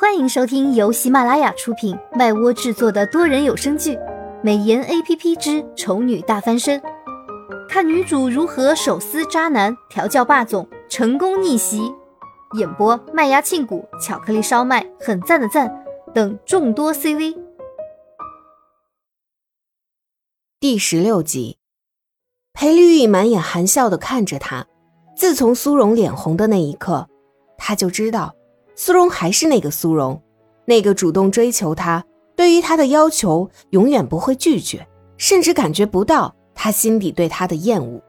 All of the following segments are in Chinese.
欢迎收听由喜马拉雅出品、麦窝制作的多人有声剧《美颜 A P P 之丑女大翻身》，看女主如何手撕渣男、调教霸总、成功逆袭。演播：麦芽庆谷、巧克力烧麦、很赞的赞等众多 C V。第十六集，裴绿玉满眼含笑的看着他。自从苏荣脸红的那一刻，他就知道。苏荣还是那个苏荣，那个主动追求他，对于他的要求永远不会拒绝，甚至感觉不到他心底对他的厌恶，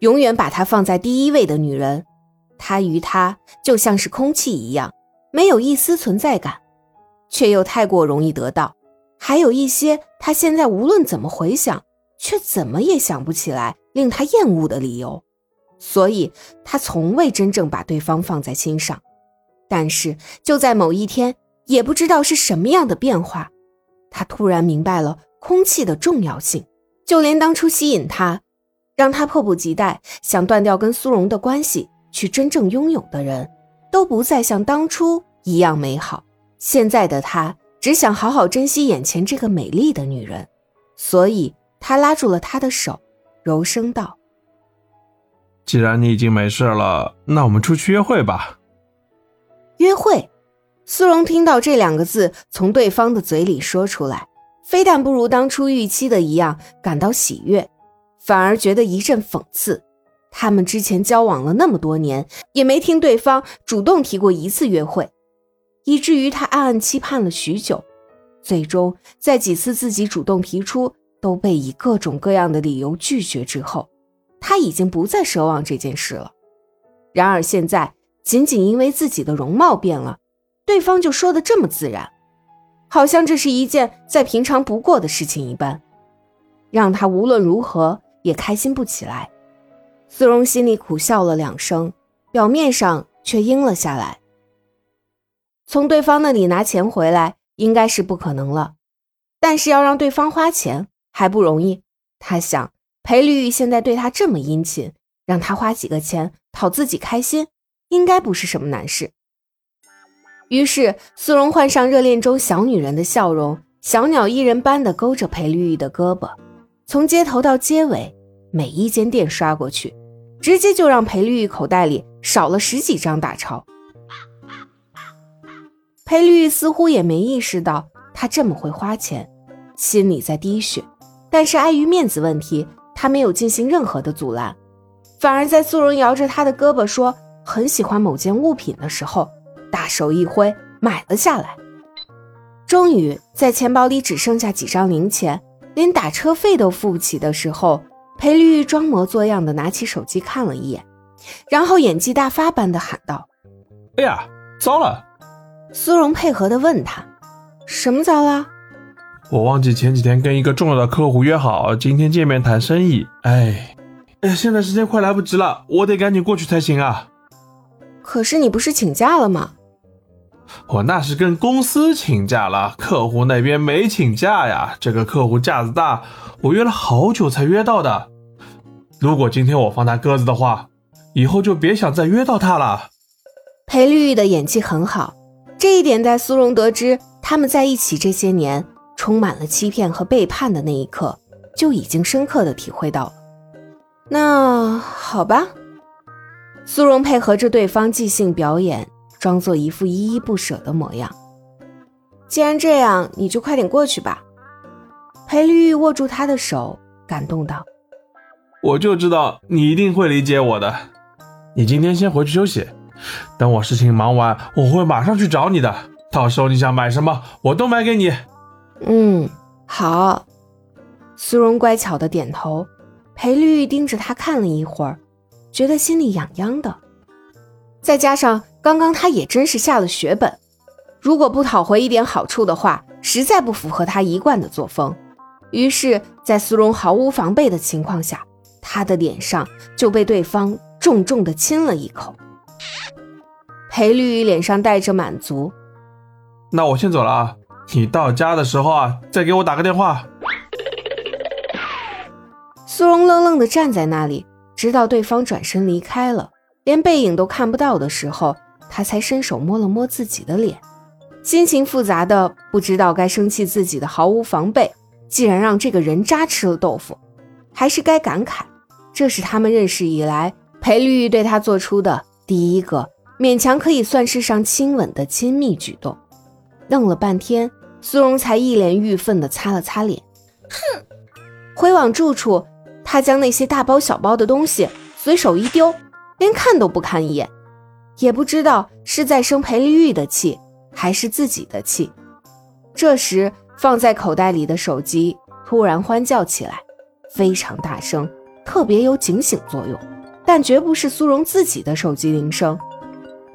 永远把他放在第一位的女人。他与他就像是空气一样，没有一丝存在感，却又太过容易得到。还有一些他现在无论怎么回想，却怎么也想不起来令他厌恶的理由，所以他从未真正把对方放在心上。但是就在某一天，也不知道是什么样的变化，他突然明白了空气的重要性。就连当初吸引他，让他迫不及待想断掉跟苏荣的关系，去真正拥有的人，都不再像当初一样美好。现在的他只想好好珍惜眼前这个美丽的女人，所以他拉住了她的手，柔声道：“既然你已经没事了，那我们出去约会吧。”约会，苏荣听到这两个字从对方的嘴里说出来，非但不如当初预期的一样感到喜悦，反而觉得一阵讽刺。他们之前交往了那么多年，也没听对方主动提过一次约会，以至于他暗暗期盼了许久。最终在几次自己主动提出都被以各种各样的理由拒绝之后，他已经不再奢望这件事了。然而现在。仅仅因为自己的容貌变了，对方就说的这么自然，好像这是一件再平常不过的事情一般，让他无论如何也开心不起来。苏荣心里苦笑了两声，表面上却应了下来。从对方那里拿钱回来应该是不可能了，但是要让对方花钱还不容易。他想，裴绿玉现在对他这么殷勤，让他花几个钱讨自己开心。应该不是什么难事。于是，苏荣换上热恋中小女人的笑容，小鸟依人般的勾着裴绿玉的胳膊，从街头到街尾，每一间店刷过去，直接就让裴绿玉口袋里少了十几张大钞。裴绿玉似乎也没意识到他这么会花钱，心里在滴血，但是碍于面子问题，他没有进行任何的阻拦，反而在苏荣摇着他的胳膊说。很喜欢某件物品的时候，大手一挥买了下来。终于在钱包里只剩下几张零钱，连打车费都付不起的时候，裴绿装模作样的拿起手机看了一眼，然后演技大发般的喊道：“哎呀，糟了！”苏荣配合的问他：“什么糟了？”我忘记前几天跟一个重要的客户约好今天见面谈生意。哎，哎，现在时间快来不及了，我得赶紧过去才行啊。可是你不是请假了吗？我那是跟公司请假了，客户那边没请假呀。这个客户架子大，我约了好久才约到的。如果今天我放他鸽子的话，以后就别想再约到他了。裴绿玉的演技很好，这一点在苏荣得知他们在一起这些年充满了欺骗和背叛的那一刻，就已经深刻的体会到了。那好吧。苏荣配合着对方即兴表演，装作一副依依不舍的模样。既然这样，你就快点过去吧。裴绿玉握住他的手，感动道：“我就知道你一定会理解我的。你今天先回去休息，等我事情忙完，我会马上去找你的。到时候你想买什么，我都买给你。”嗯，好。苏荣乖巧的点头。裴绿玉盯着他看了一会儿。觉得心里痒痒的，再加上刚刚他也真是下了血本，如果不讨回一点好处的话，实在不符合他一贯的作风。于是，在苏荣毫无防备的情况下，他的脸上就被对方重重的亲了一口。裴绿玉脸上带着满足，那我先走了啊，你到家的时候啊，再给我打个电话。苏荣愣愣的站在那里。直到对方转身离开了，连背影都看不到的时候，他才伸手摸了摸自己的脸，心情复杂的不知道该生气自己的毫无防备，竟然让这个人渣吃了豆腐，还是该感慨，这是他们认识以来裴绿玉对他做出的第一个勉强可以算是上亲吻的亲密举动。愣了半天，苏荣才一脸郁愤地擦了擦脸，哼，回往住处，他将那些大包小包的东西随手一丢，连看都不看一眼，也不知道是在生裴丽玉的气，还是自己的气。这时，放在口袋里的手机突然欢叫起来，非常大声，特别有警醒作用，但绝不是苏荣自己的手机铃声。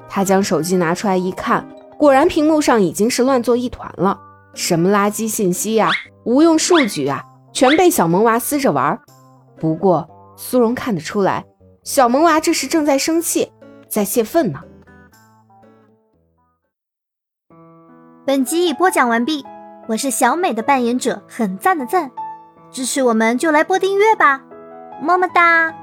他将手机拿出来一看。果然，屏幕上已经是乱作一团了，什么垃圾信息呀、无用数据啊，全被小萌娃撕着玩。不过，苏荣看得出来，小萌娃这时正在生气，在泄愤呢。本集已播讲完毕，我是小美的扮演者，很赞的赞，支持我们就来播订阅吧，么么哒，